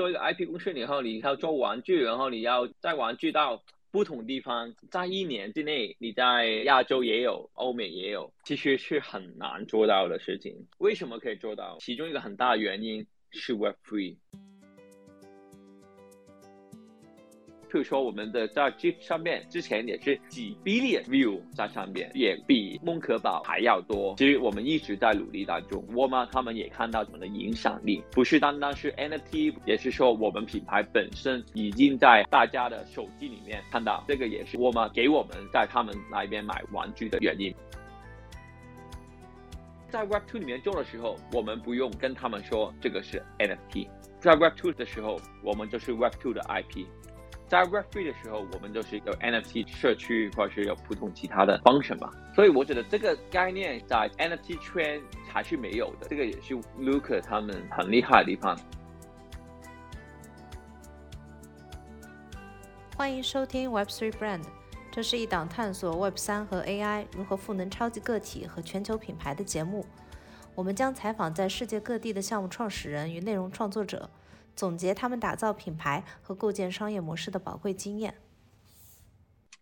做一个 IP 公司以后，你要做玩具，然后你要在玩具到不同地方，在一年之内，你在亚洲也有，欧美也有，其实是很难做到的事情。为什么可以做到？其中一个很大的原因是 Web Three。譬如说，我们的在 Jeep 上面之前也是几 billion view 在上面，也比梦可宝还要多。其实我们一直在努力当中，沃尔玛他们也看到我们的影响力，不是单单是 NFT，也是说我们品牌本身已经在大家的手机里面看到，这个也是沃尔玛给我们在他们那边买玩具的原因。在 Web Two 里面做的时候，我们不用跟他们说这个是 NFT，在 Web Two 的时候，我们就是 Web Two 的 IP。在 Web Three 的时候，我们就是有 NFT 社区，或者是有普通其他的 function 吧。所以我觉得这个概念在 NFT 圈还是没有的。这个也是 Luca 他们很厉害的地方。欢迎收听 Web Three Brand，这是一档探索 Web 三和 AI 如何赋能超级个体和全球品牌的节目。我们将采访在世界各地的项目创始人与内容创作者。总结他们打造品牌和构建商业模式的宝贵经验。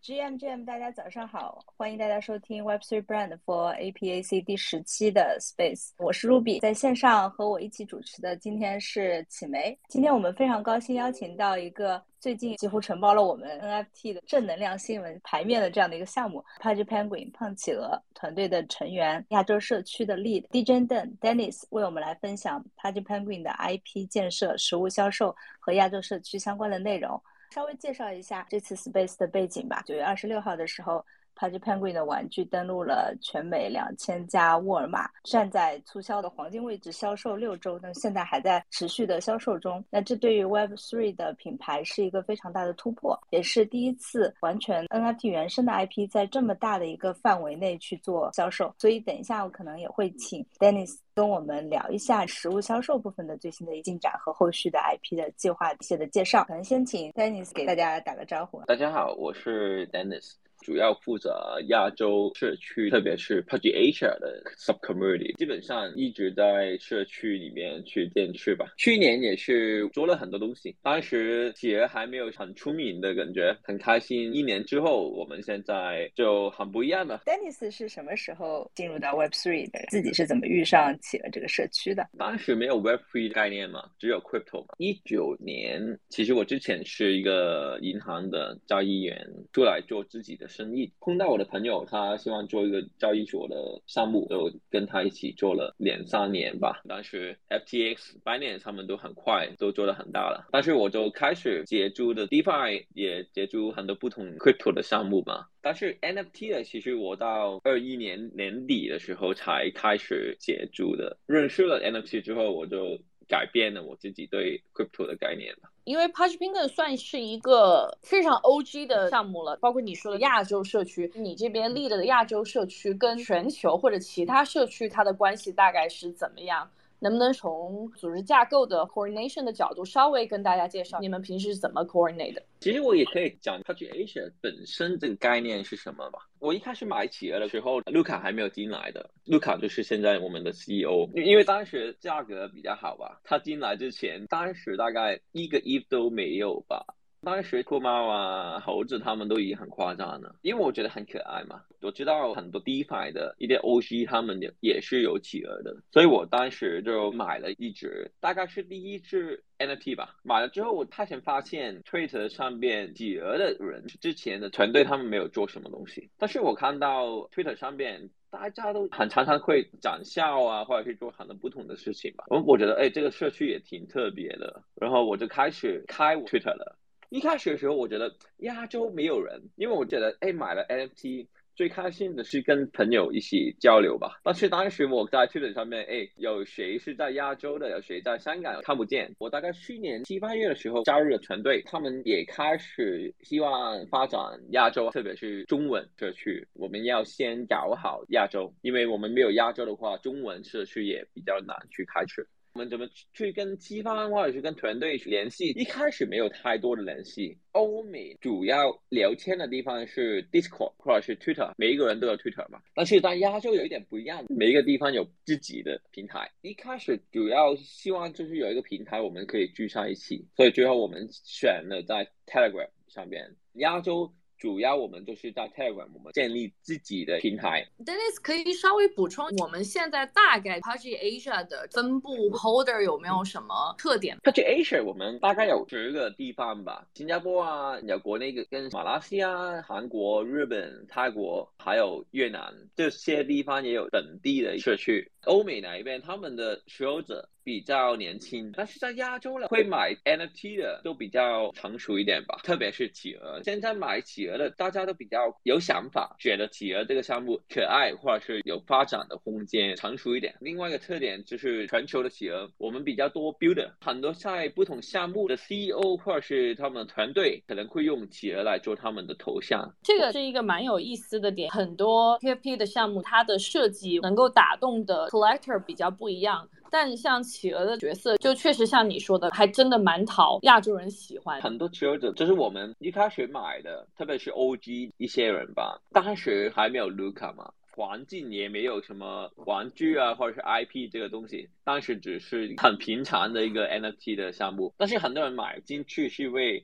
GM GM，大家早上好，欢迎大家收听 Web3 Brand for APAC 第十期的 Space，我是 Ruby，在线上和我一起主持的今天是启梅。今天我们非常高兴邀请到一个。最近几乎承包了我们 NFT 的正能量新闻牌面的这样的一个项目 p u d g e Penguin 胖企鹅团队的成员，亚洲社区的 Lead DJ Den Dennis 为我们来分享 p u d g e Penguin 的 IP 建设、实物销售和亚洲社区相关的内容。稍微介绍一下这次 Space 的背景吧。九月二十六号的时候。Pudgy Penguin 的玩具登陆了全美两千家沃尔玛，站在促销的黄金位置销售六周，那现在还在持续的销售中。那这对于 Web3 的品牌是一个非常大的突破，也是第一次完全 NFT 原生的 IP 在这么大的一个范围内去做销售。所以等一下我可能也会请 Dennis 跟我们聊一下实物销售部分的最新的进展和后续的 IP 的计划一些的介绍。可能先请 Dennis 给大家打个招呼。大家好，我是 Dennis。主要负责亚洲社区，特别是 Pudgy Asia 的 sub community，基本上一直在社区里面去建设吧。去年也是做了很多东西，当时企鹅还没有很出名的感觉，很开心。一年之后，我们现在就很不一样了。Dennis 是什么时候进入到 Web Three 的？自己是怎么遇上企鹅这个社区的？当时没有 Web Three 概念嘛，只有 Crypto 嘛。一九年，其实我之前是一个银行的交易员，出来做自己的。生意碰到我的朋友，他希望做一个交易所的项目，就跟他一起做了两三年吧。当时 FTX、Binance 他们都很快都做得很大了，但是我就开始接触的 DeFi，也接触很多不同 Crypto 的项目嘛。但是 NFT 的，其实我到二一年年底的时候才开始接触的。认识了 NFT 之后，我就改变了我自己对 Crypto 的概念了。因为 Patch p i n k e n 算是一个非常 OG 的项目了，包括你说的亚洲社区，你这边立的亚洲社区跟全球或者其他社区它的关系大概是怎么样？能不能从组织架构的 coordination 的角度稍微跟大家介绍你们平时是怎么 coordinate 的？其实我也可以讲 Pudgy Asia 本身这个概念是什么吧。我一开始买企鹅的时候，卢卡还没有进来的。卢卡就是现在我们的 CEO，因为当时价格比较好吧。他进来之前，当时大概一个亿都没有吧。当时酷猫啊、猴子他们都已经很夸张了，因为我觉得很可爱嘛。我知道很多 DeFi 的一些 OG 他们也也是有企鹅的，所以我当时就买了一只，大概是第一只 NFT 吧。买了之后，我发现发现 Twitter 上面企鹅的人之前的团队他们没有做什么东西，但是我看到 Twitter 上面大家都很常常会讲笑啊，或者是做很多不同的事情吧。我我觉得哎，这个社区也挺特别的，然后我就开始开 Twitter 了。一开始的时候，我觉得亚洲没有人，因为我觉得，哎，买了 NFT 最开心的是跟朋友一起交流吧。但是当时我在 Twitter 上面，哎，有谁是在亚洲的，有谁在香港，看不见。我大概去年七八月的时候加入了团队，他们也开始希望发展亚洲，特别是中文社区。我们要先搞好亚洲，因为我们没有亚洲的话，中文社区也比较难去开始。我们怎么去跟机方或者是跟团队联系？一开始没有太多的联系。欧美主要聊天的地方是 Discord 或者是 Twitter，每一个人都有 Twitter 嘛。但是在亚洲有一点不一样，每一个地方有自己的平台。一开始主要希望就是有一个平台我们可以聚在一起，所以最后我们选了在 Telegram 上边。亚洲。主要我们就是在 Telegram，我们建立自己的平台。Dennis 可以稍微补充，我们现在大概 Pudgy Asia 的分布 Holder 有没有什么特点？Pudgy Asia 我们大概有十个地方吧，新加坡啊，有国内跟马来西亚、韩国、日本、泰国，还有越南这些地方也有本地的社区。欧美那一边，他们的持有者。比较年轻，但是在亚洲呢，会买 NFT 的都比较成熟一点吧，特别是企鹅。现在买企鹅的大家都比较有想法，觉得企鹅这个项目可爱，或者是有发展的空间，成熟一点。另外一个特点就是全球的企鹅，我们比较多 builder，很多在不同项目的 CEO 或者是他们的团队可能会用企鹅来做他们的头像。这个是一个蛮有意思的点，很多 PFP 的项目它的设计能够打动的 collector 比较不一样。但像企鹅的角色，就确实像你说的，还真的蛮讨亚洲人喜欢。很多持有者，就是我们一开始买的，特别是 OG 一些人吧，当时还没有 Luca 嘛，环境也没有什么玩具啊，或者是 IP 这个东西，当时只是很平常的一个 NFT 的项目。但是很多人买进去是因为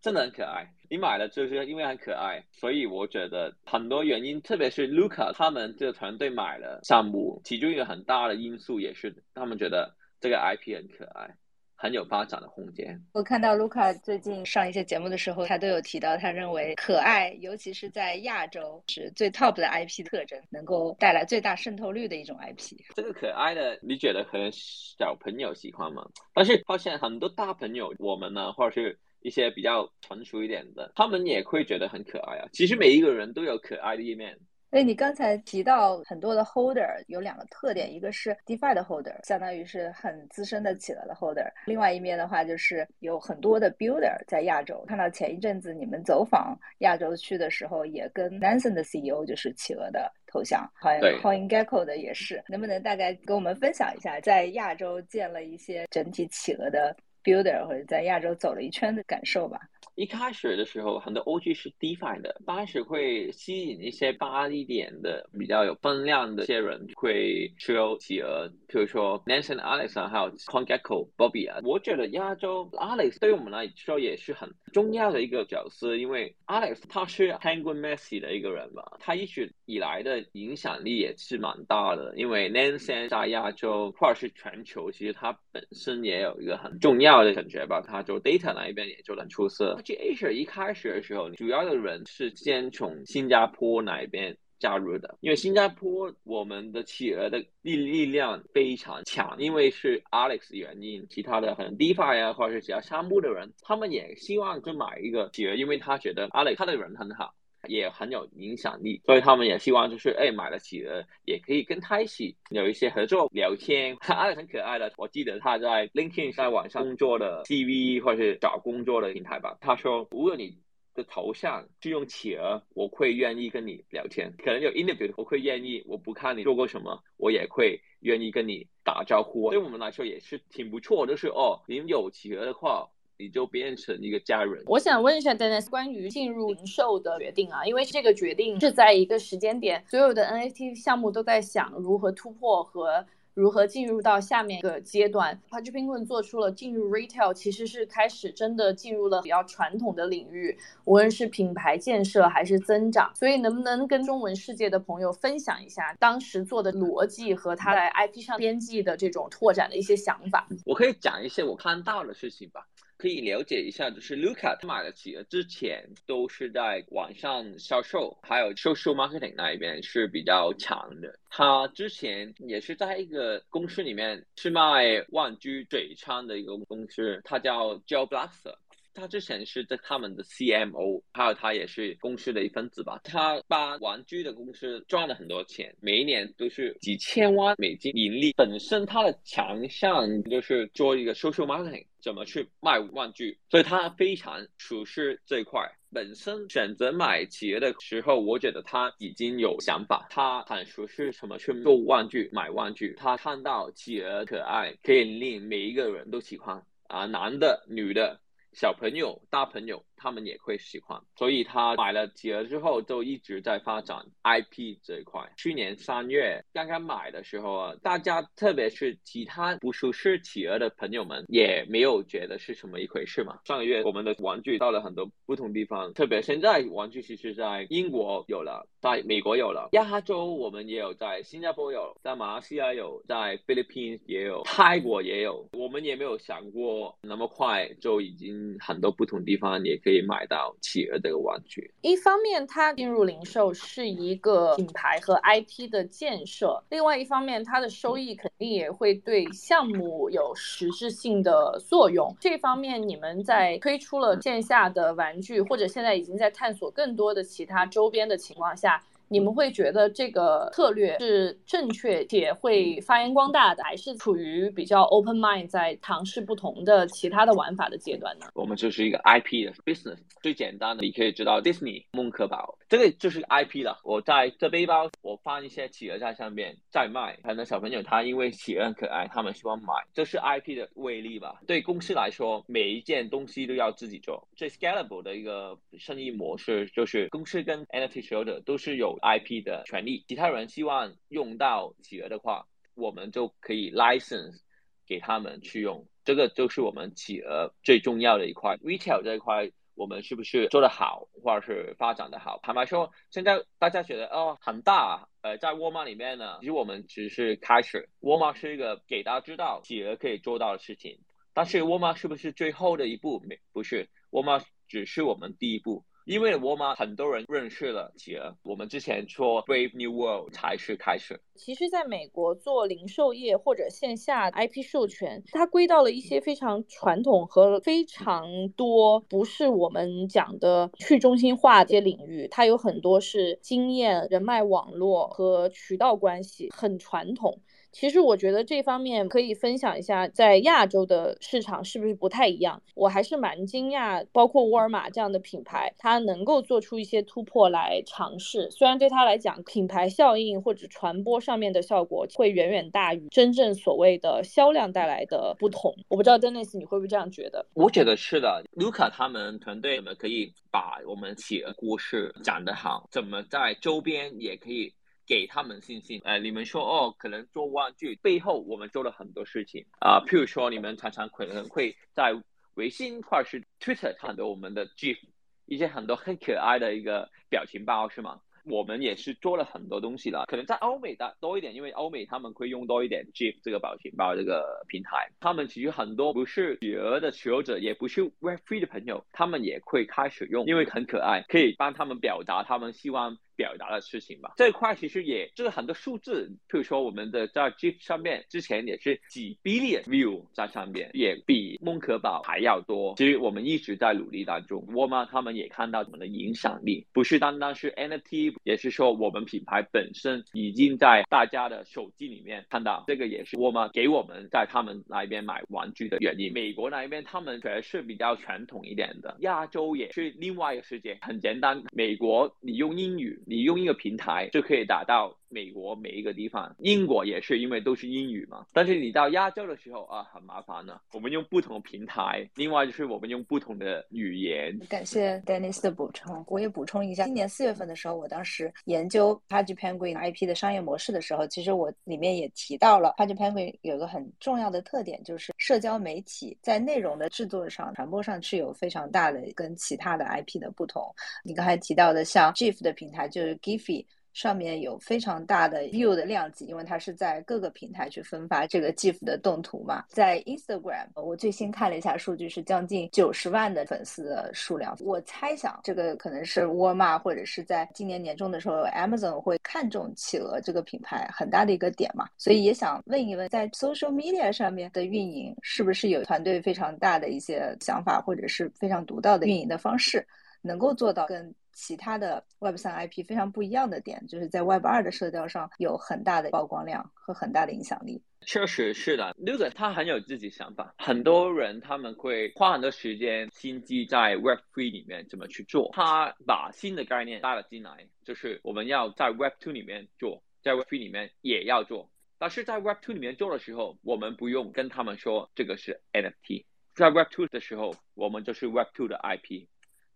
真的很可爱。你买了就是因为很可爱，所以我觉得很多原因，特别是 Luca 他们这个团队买了项目，其中一个很大的因素也是他们觉得这个 IP 很可爱，很有发展的空间。我看到 Luca 最近上一些节目的时候，他都有提到，他认为可爱，尤其是在亚洲是最 top 的 IP 特征，能够带来最大渗透率的一种 IP。这个可爱的，你觉得可能小朋友喜欢吗？但是发现很多大朋友，我们呢，或者是。一些比较成熟一点的，他们也会觉得很可爱啊。其实每一个人都有可爱的一面。哎你刚才提到很多的 holder 有两个特点，一个是 DeFi 的 holder，相当于是很资深的企鹅的 holder；另外一面的话，就是有很多的 builder 在亚洲。看到前一阵子你们走访亚洲区的时候，也跟 Nansen 的 CEO 就是企鹅的头像，好像 CoinGecko 的也是。能不能大概跟我们分享一下，在亚洲建了一些整体企鹅的？builder 或者在亚洲走了一圈的感受吧。一开始的时候，很多 OG 是 DeFi 的，当时会吸引一些大一点的、比较有分量的一些人会持有企鹅，比如说 Nansen、Alex 啊，还有 CoinGecko、Bobby 啊。我觉得亚洲 Alex 对我们来说也是很重要的一个角色，因为 Alex 他是 Penguin Messi 的一个人嘛，他一直以来的影响力也是蛮大的。因为 Nansen 在亚洲或者是全球，其实他本身也有一个很重要的感觉吧，他做 data 那一边也做得很出色。Asia 一开始的时候，主要的人是先从新加坡那边加入的，因为新加坡我们的企鹅的力力量非常强，因为是 Alex 原因，其他的可能 DeFi 啊或者是其他项目的人，他们也希望就买一个企鹅，因为他觉得 Alex 他的人很好。也很有影响力，所以他们也希望就是，哎，买了企鹅也可以跟他一起有一些合作聊天。阿 里很可爱的，我记得他在 LinkedIn 在网上工作的 CV 或是找工作的平台吧。他说，如果你的头像是用企鹅，我会愿意跟你聊天。可能有 interview，我会愿意，我不看你做过什么，我也会愿意跟你打招呼。对我们来说也是挺不错，就是哦，您有企鹅的话。你就变成一个家人。我想问一下 Dennis，关于进入零售的决定啊，因为这个决定是在一个时间点，所有的 NFT 项目都在想如何突破和如何进入到下面一个阶段。Penguin 做出了进入 retail，其实是开始真的进入了比较传统的领域，无论是品牌建设还是增长。所以能不能跟中文世界的朋友分享一下当时做的逻辑和他在 IP 上编辑的这种拓展的一些想法？我可以讲一些我看到的事情吧。可以了解一下，就是 Luca 他买的企鹅之前都是在网上销售，还有 social marketing 那一边是比较强的。他之前也是在一个公司里面是卖玩具嘴枪的一个公司，它叫 Joe Blaster。他之前是在他们的 CMO，还有他也是公司的一份子吧。他把玩具的公司赚了很多钱，每一年都是几千万美金盈利。本身他的强项就是做一个 social marketing。怎么去卖玩具？所以他非常熟悉这一块。本身选择买企鹅的时候，我觉得他已经有想法，他很熟悉什么去做玩具、买玩具。他看到企鹅可爱，可以令每一个人都喜欢啊，男的、女的、小朋友、大朋友。他们也会喜欢，所以他买了企鹅之后，就一直在发展 IP 这一块。去年三月刚刚买的时候啊，大家特别是其他不熟悉企鹅的朋友们，也没有觉得是什么一回事嘛。上个月我们的玩具到了很多不同地方，特别现在玩具其实在英国有了，在美国有了，亚洲我们也有，在新加坡有，在马来西亚有，在菲律宾也有，泰国也有。我们也没有想过那么快就已经很多不同地方也可以。可以买到企鹅这个玩具。一方面，它进入零售是一个品牌和 IP 的建设；另外一方面，它的收益肯定也会对项目有实质性的作用。这方面，你们在推出了线下的玩具，或者现在已经在探索更多的其他周边的情况下。你们会觉得这个策略是正确且会发扬光大的，还是处于比较 open mind 在尝试不同的其他的玩法的阶段呢？我们就是一个 IP 的 business，最简单的，你可以知道 Disney 梦可宝，这个就是 IP 了。我在这背包，我放一些企鹅在上面再卖，可能小朋友他因为企鹅很可爱，他们喜欢买，这是 IP 的威力吧？对公司来说，每一件东西都要自己做，最 scalable 的一个生意模式就是公司跟 NFT 持有者都是有。IP 的权利，其他人希望用到企鹅的话，我们就可以 license 给他们去用。这个就是我们企鹅最重要的一块。Retail 这一块，我们是不是做得好，或者是发展的好？坦白说，现在大家觉得哦很大，呃，在沃尔玛里面呢，其实我们只是开始。沃尔玛是一个给大家知道企鹅可以做到的事情，但是沃尔玛是不是最后的一步？没，不是，沃尔玛只是我们第一步。因为沃尔玛很多人认识了企鹅，我们之前说 Brave New World 才是开始。其实，在美国做零售业或者线下 IP 授权，它归到了一些非常传统和非常多不是我们讲的去中心化这些领域。它有很多是经验、人脉网络和渠道关系，很传统。其实我觉得这方面可以分享一下，在亚洲的市场是不是不太一样？我还是蛮惊讶，包括沃尔玛这样的品牌，它能够做出一些突破来尝试。虽然对它来讲，品牌效应或者传播上面的效果会远远大于真正所谓的销量带来的不同。我不知道 Dennis 你会不会这样觉得？我觉得是的，Luca 他们团队怎么可以把我们企鹅故事讲得好？怎么在周边也可以？给他们信心，呃，你们说哦，可能做玩具背后我们做了很多事情啊，譬如说你们常常可能会在微信或者是 Twitter 看到我们的 GIF，一些很多很可爱的一个表情包是吗？我们也是做了很多东西了，可能在欧美的多一点，因为欧美他们会用多一点 GIF 这个表情包这个平台，他们其实很多不是企鹅的持有者，也不是 Web3 的朋友，他们也会开始用，因为很可爱，可以帮他们表达他们希望。表达的事情吧，这一块其实也就是很多数字，譬如说我们的在 GIF 上面之前也是几 billion view 在上面，也比梦可宝还要多。其实我们一直在努力当中，沃尔玛他们也看到我们的影响力，不是单单是 NFT，也是说我们品牌本身已经在大家的手机里面看到，这个也是沃尔玛给我们在他们那边买玩具的原因。美国那边他们确实是比较传统一点的，亚洲也是另外一个世界，很简单，美国你用英语。你用一个平台就可以达到。美国每一个地方，英国也是因为都是英语嘛。但是你到亚洲的时候啊，很麻烦呢。我们用不同平台，另外就是我们用不同的语言。感谢 Dennis 的补充，我也补充一下。今年四月份的时候，我当时研究 Page Penguin IP 的商业模式的时候，其实我里面也提到了 Page Penguin 有个很重要的特点，就是社交媒体在内容的制作上、传播上是有非常大的跟其他的 IP 的不同。你刚才提到的像 GIF 的平台，就是 Giphy。上面有非常大的 view 的量级，因为它是在各个平台去分发这个 GIF 的动图嘛。在 Instagram，我最新看了一下数据，是将近九十万的粉丝的数量。我猜想这个可能是沃尔玛或者是在今年年中的时候，Amazon 会看中企鹅这个品牌很大的一个点嘛。所以也想问一问，在 social media 上面的运营是不是有团队非常大的一些想法，或者是非常独到的运营的方式，能够做到跟其他的 Web 三 IP 非常不一样的点，就是在 Web 二的社交上有很大的曝光量和很大的影响力。确实是的，Luca 他很有自己想法。很多人他们会花很多时间心机在 Web Three 里面怎么去做。他把新的概念带了进来，就是我们要在 Web Two 里面做，在 Web Three 里面也要做。但是在 Web Two 里面做的时候，我们不用跟他们说这个是 NFT。在 Web Two 的时候，我们就是 Web Two 的 IP。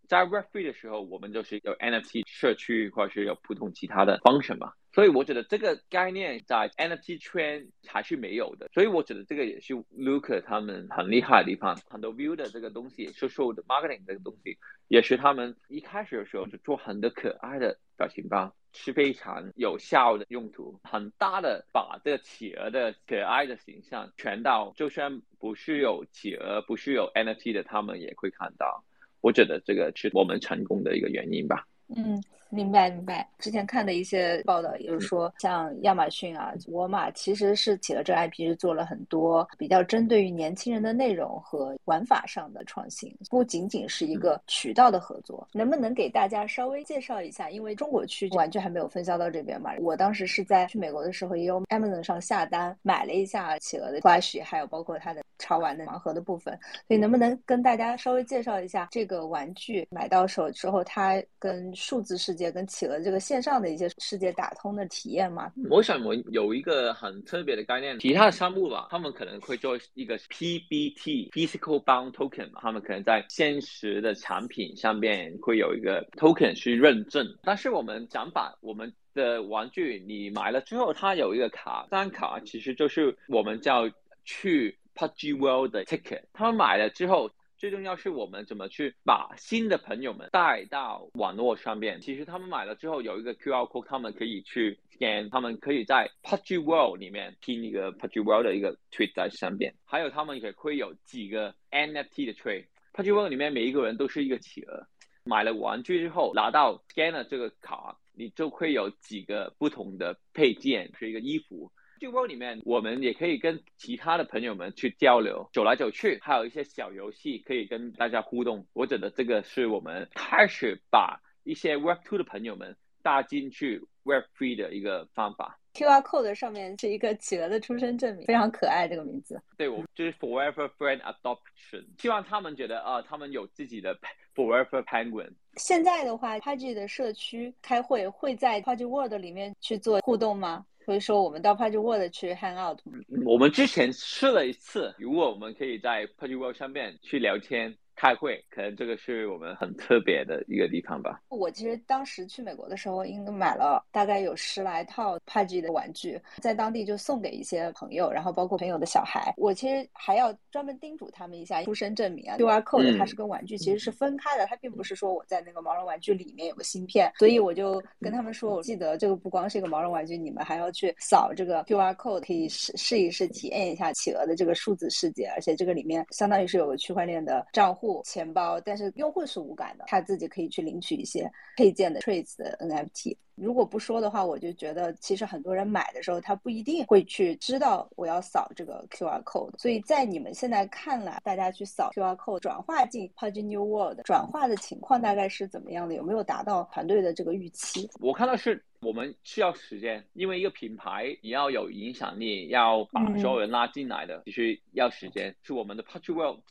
在 Web Three 的时候，我们就是有 NFT 社区，或者是有普通其他的 function 嘛。所以我觉得这个概念在 NFT 圈还是没有的。所以我觉得这个也是 Luca 他们很厉害的地方。很多 view 的这个东西，social 的 marketing 这个东西，也是他们一开始的时候就做很多可爱的表情包，是非常有效的用途，很大的把这个企鹅的可爱的形象传到，就算不是有企鹅，不是有 NFT 的，他们也会看到。我觉得这个是我们成功的一个原因吧。嗯。明白明白，之前看的一些报道，也就是说，像亚马逊啊、沃尔玛，其实是起了这 IP，是做了很多比较针对于年轻人的内容和玩法上的创新，不仅仅是一个渠道的合作。能不能给大家稍微介绍一下？因为中国区玩具还没有分销到这边嘛，我当时是在去美国的时候，也有 Amazon 上下单买了一下企鹅的 Flash，还有包括它的潮玩的盲盒的部分。所以能不能跟大家稍微介绍一下这个玩具买到手之后，它跟数字世界？界跟企鹅这个线上的一些世界打通的体验吗？我想我有一个很特别的概念，其他的商务吧，他们可能会做一个 PBT Physical Bound Token，他们可能在现实的产品上面会有一个 token 去认证。但是我们想把我们的玩具你买了之后，它有一个卡，这张卡其实就是我们叫去 PUBG World 的 ticket。他们买了之后。最重要是我们怎么去把新的朋友们带到网络上面。其实他们买了之后有一个 QR code，他们可以去 scan，他们可以在 PUBG World 里面拼一个 PUBG World 的一个 tweet 在上面。还有他们也会有几个 NFT 的 trade。PUBG World 里面每一个人都是一个企鹅。买了玩具之后拿到 scanner 这个卡，你就会有几个不同的配件，是一个衣服。聚会里面，我们也可以跟其他的朋友们去交流，走来走去，还有一些小游戏可以跟大家互动。我觉得这个是我们开始把一些 Web Two 的朋友们搭进去 Web Three 的一个方法。QR code 上面是一个企鹅的出生证明，非常可爱这个名字。对，我就是 Forever Friend Adoption，希望他们觉得啊，他们有自己的 Forever Penguin。现在的话，Pudgy 的社区开会会在 Pudgy World 里面去做互动吗？所以说，我们到 Page World 去 hang out。我们之前试了一次，如果我们可以在 Page World 上面去聊天。开会，可能这个是我们很特别的一个地方吧。我其实当时去美国的时候，应该买了大概有十来套 Pudgy 的玩具，在当地就送给一些朋友，然后包括朋友的小孩。我其实还要专门叮嘱他们一下，出生证明啊，QR code 它是跟玩具其实是分开的，它并不是说我在那个毛绒玩具里面有个芯片。所以我就跟他们说，我记得这个不光是一个毛绒玩具，你们还要去扫这个 QR code，可以试试一试，体验一下企鹅的这个数字世界。而且这个里面相当于是有个区块链的账户。钱包，但是用户是无感的，他自己可以去领取一些配件的 trace 的 NFT。如果不说的话，我就觉得其实很多人买的时候，他不一定会去知道我要扫这个 QR code。所以在你们现在看来，大家去扫 QR code 转化进 Pudgy New World 转化的情况大概是怎么样的？有没有达到团队的这个预期？我看到是我们需要时间，因为一个品牌你要有影响力，要把所有人拉进来的，必须要时间。是我们的 Pudgy World。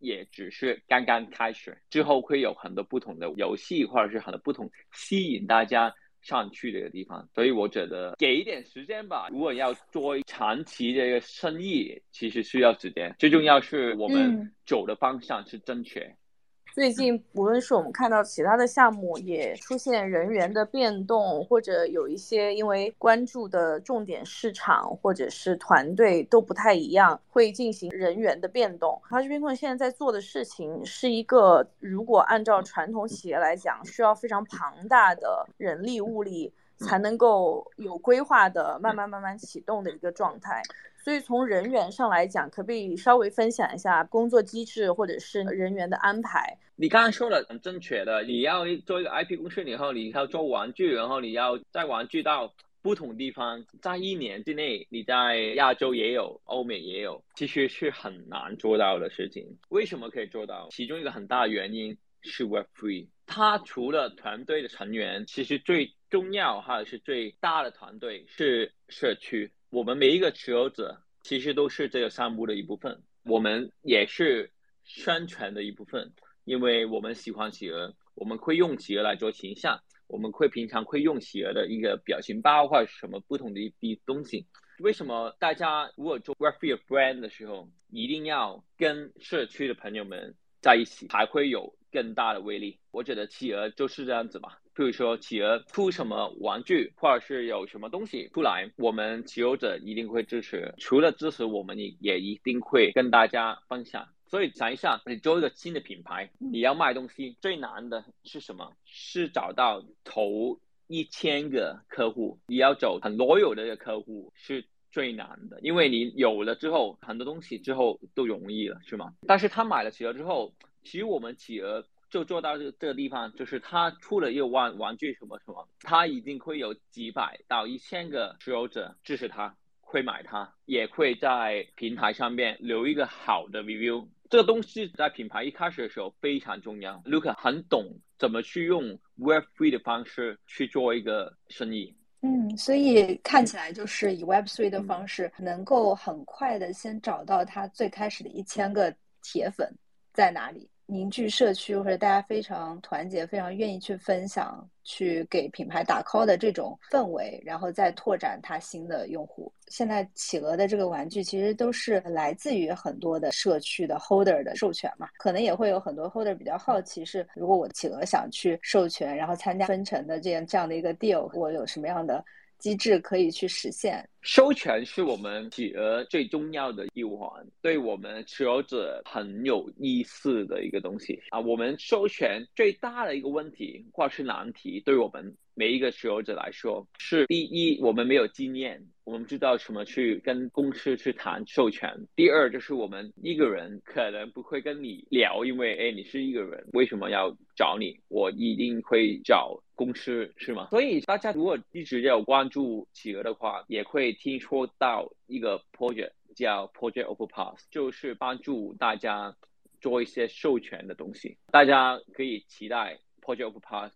也只是刚刚开始，之后会有很多不同的游戏，或者是很多不同吸引大家上去的一个地方。所以我觉得给一点时间吧。如果要做长期的一个生意，其实需要时间。最重要是我们走的方向是正确。最近，无论是我们看到其他的项目也出现人员的变动，或者有一些因为关注的重点市场或者是团队都不太一样，会进行人员的变动。华居冰棍现在在做的事情是一个，如果按照传统企业来讲，需要非常庞大的人力物力才能够有规划的慢慢慢慢启动的一个状态。所以从人员上来讲，可不可以稍微分享一下工作机制或者是人员的安排？你刚刚说的很正确的，你要做一个 IP 公司以后，你要做玩具，然后你要在玩具到不同地方，在一年之内，你在亚洲也有，欧美也有，其实是很难做到的事情。为什么可以做到？其中一个很大的原因是 Web Three。它除了团队的成员，其实最重要还有是最大的团队是社区。我们每一个持有者其实都是这个项目的一部分，我们也是宣传的一部分，因为我们喜欢企鹅，我们会用企鹅来做形象，我们会平常会用企鹅的一个表情包或者什么不同的一啲东西。为什么大家如果做 Web Three brand 的时候，一定要跟社区的朋友们在一起，才会有更大的威力？我觉得企鹅就是这样子嘛。比如说企鹅出什么玩具，或者是有什么东西出来，我们持有者一定会支持。除了支持，我们也也一定会跟大家分享。所以想一下，你做一个新的品牌，你要卖东西，最难的是什么？是找到头一千个客户，你要走很多有的客户是最难的，因为你有了之后，很多东西之后都容易了，是吗？但是他买了企鹅之后，其实我们企鹅。就做到这个这个地方，就是它出了一个玩玩具什么什么，它一定会有几百到一千个持有者支持它，会买它，也会在平台上面留一个好的 review。这个东西在品牌一开始的时候非常重要。Luca 很懂怎么去用 Web Three 的方式去做一个生意。嗯，所以看起来就是以 Web Three 的方式，能够很快的先找到他最开始的一千个铁粉在哪里。凝聚社区，或者大家非常团结、非常愿意去分享、去给品牌打 call 的这种氛围，然后再拓展它新的用户。现在企鹅的这个玩具其实都是来自于很多的社区的 holder 的授权嘛，可能也会有很多 holder 比较好奇是，如果我企鹅想去授权，然后参加分成的这样这样的一个 deal，我有什么样的？机制可以去实现授权，是我们企鹅最重要的一环，对我们持有者很有意思的一个东西啊。我们授权最大的一个问题或是难题，对我们每一个持有者来说，是第一，我们没有经验。我们知道什么去跟公司去谈授权。第二就是我们一个人可能不会跟你聊，因为哎，你是一个人，为什么要找你？我一定会找公司，是吗？所以大家如果一直有关注企鹅的话，也会听说到一个 project 叫 Project Overpass，就是帮助大家做一些授权的东西。大家可以期待 Project Overpass，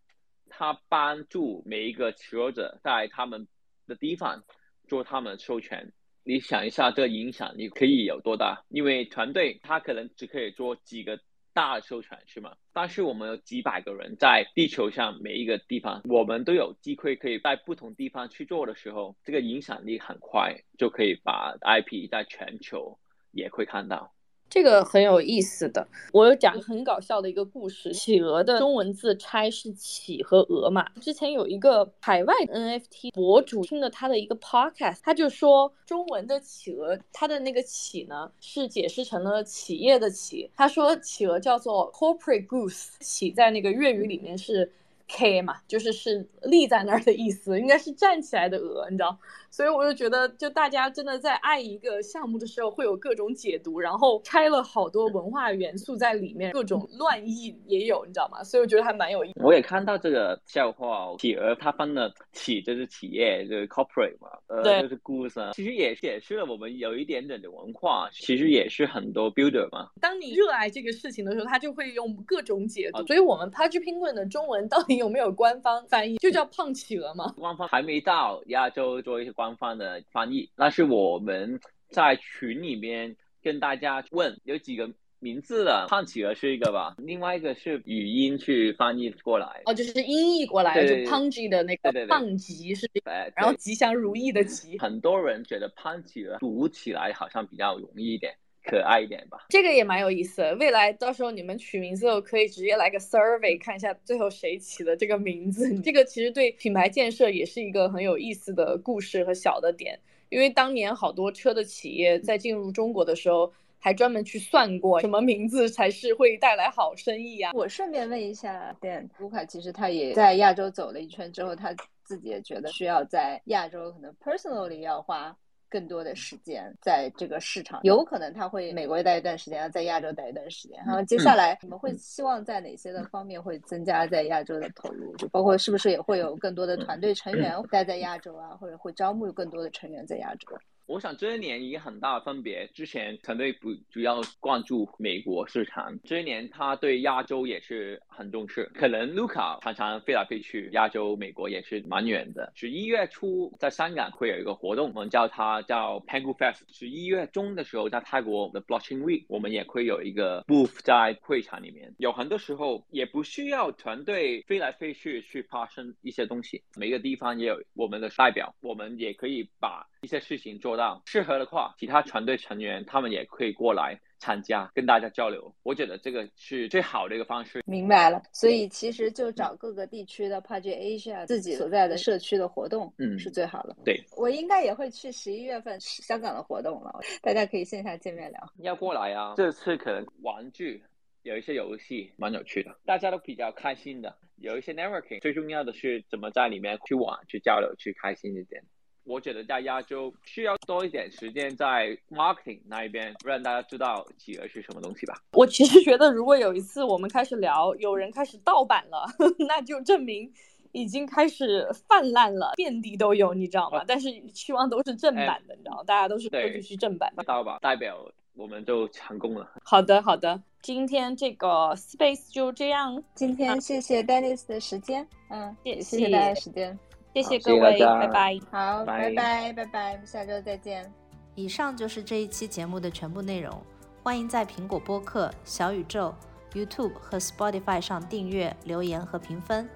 他帮助每一个持有者在他们的地方。做他们的授权，你想一下，这个影响力可以有多大？因为团队他可能只可以做几个大授权，是吗？但是我们有几百个人在地球上每一个地方，我们都有机会可以在不同地方去做的时候，这个影响力很快就可以把 IP 在全球也会看到。这个很有意思的，我有讲很搞笑的一个故事。企鹅的中文字拆是企和鹅嘛。之前有一个海外 NFT 博主听了他的一个 podcast，他就说中文的企鹅，他的那个企呢是解释成了企业的企。他说企鹅叫做 corporate goose，企在那个粤语里面是。K 嘛，就是是立在那儿的意思，应该是站起来的鹅，你知道？所以我就觉得，就大家真的在爱一个项目的时候，会有各种解读，然后拆了好多文化元素在里面，各种乱译也有，你知道吗？所以我觉得还蛮有意思。我也看到这个笑话，企鹅它分了企就是企业，就是 corporate 嘛，呃，就是 goose，其实也解释了我们有一点点的文化，其实也是很多 builder 嘛。当你热爱这个事情的时候，他就会用各种解读。所以我们 Pudgy Penguin 的中文到底？有没有官方翻译？就叫胖企鹅吗？官方还没到亚洲做一些官方的翻译，那是我们在群里面跟大家问有几个名字的，胖企鹅是一个吧，另外一个是语音去翻译过来。哦，就是音译过来，就 Pungy 的那个胖吉是，然后吉祥如意的吉。很多人觉得胖企鹅读起来好像比较容易一点。可爱一点吧，这个也蛮有意思的。未来到时候你们取名字可以直接来个 survey，看一下最后谁起的这个名字。这个其实对品牌建设也是一个很有意思的故事和小的点。因为当年好多车的企业在进入中国的时候，还专门去算过什么名字才是会带来好生意啊。我顺便问一下，对，卢卡其实他也在亚洲走了一圈之后，他自己也觉得需要在亚洲可能 personally 要花。更多的时间在这个市场，有可能他会美国待一段时间，在亚洲待一段时间。然后接下来你们会希望在哪些的方面会增加在亚洲的投入？就包括是不是也会有更多的团队成员待在亚洲啊，或者会招募更多的成员在亚洲？我想这一年一个很大的分别，之前团队不主要关注美国市场，这一年他对亚洲也是很重视。可能卢卡常常飞来飞去，亚洲、美国也是蛮远的。十一月初在香港会有一个活动，我们叫它叫 Pangu Fest。十一月中的时候在泰国的 Blockchain Week，我们也会有一个 booth 在会场里面。有很多时候也不需要团队飞来飞去去发生一些东西，每个地方也有我们的代表，我们也可以把一些事情做到。适合的话，其他团队成员他们也可以过来参加，跟大家交流。我觉得这个是最好的一个方式。明白了，所以其实就找各个地区的 Project Asia 自己所在的社区的活动，嗯是最好的。对，我应该也会去十一月份香港的活动了，大家可以线下见面聊。要过来啊！这次可能玩具有一些游戏蛮有趣的，大家都比较开心的。有一些 networking，最重要的是怎么在里面去玩、去交流、去开心一点。我觉得大家就需要多一点时间在 marketing 那一边，让大家知道企鹅是什么东西吧。我其实觉得，如果有一次我们开始聊，有人开始盗版了，那就证明已经开始泛滥了，遍地都有，你知道吗？但是希望都是正版的，你知道吗？大家都是都对是去正版的。盗版代表我们就成功了。好的，好的，今天这个 space 就这样，今天谢谢 Dennis 的时间，嗯，谢也谢谢大家的时间。谢谢各位，谢谢拜拜。好，拜拜拜拜拜，我们下周再见。以上就是这一期节目的全部内容。欢迎在苹果播客、小宇宙、YouTube 和 Spotify 上订阅、留言和评分。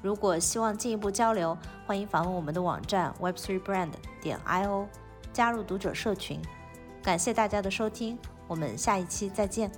如果希望进一步交流，欢迎访问我们的网站 web3brand 点 io，加入读者社群。感谢大家的收听，我们下一期再见。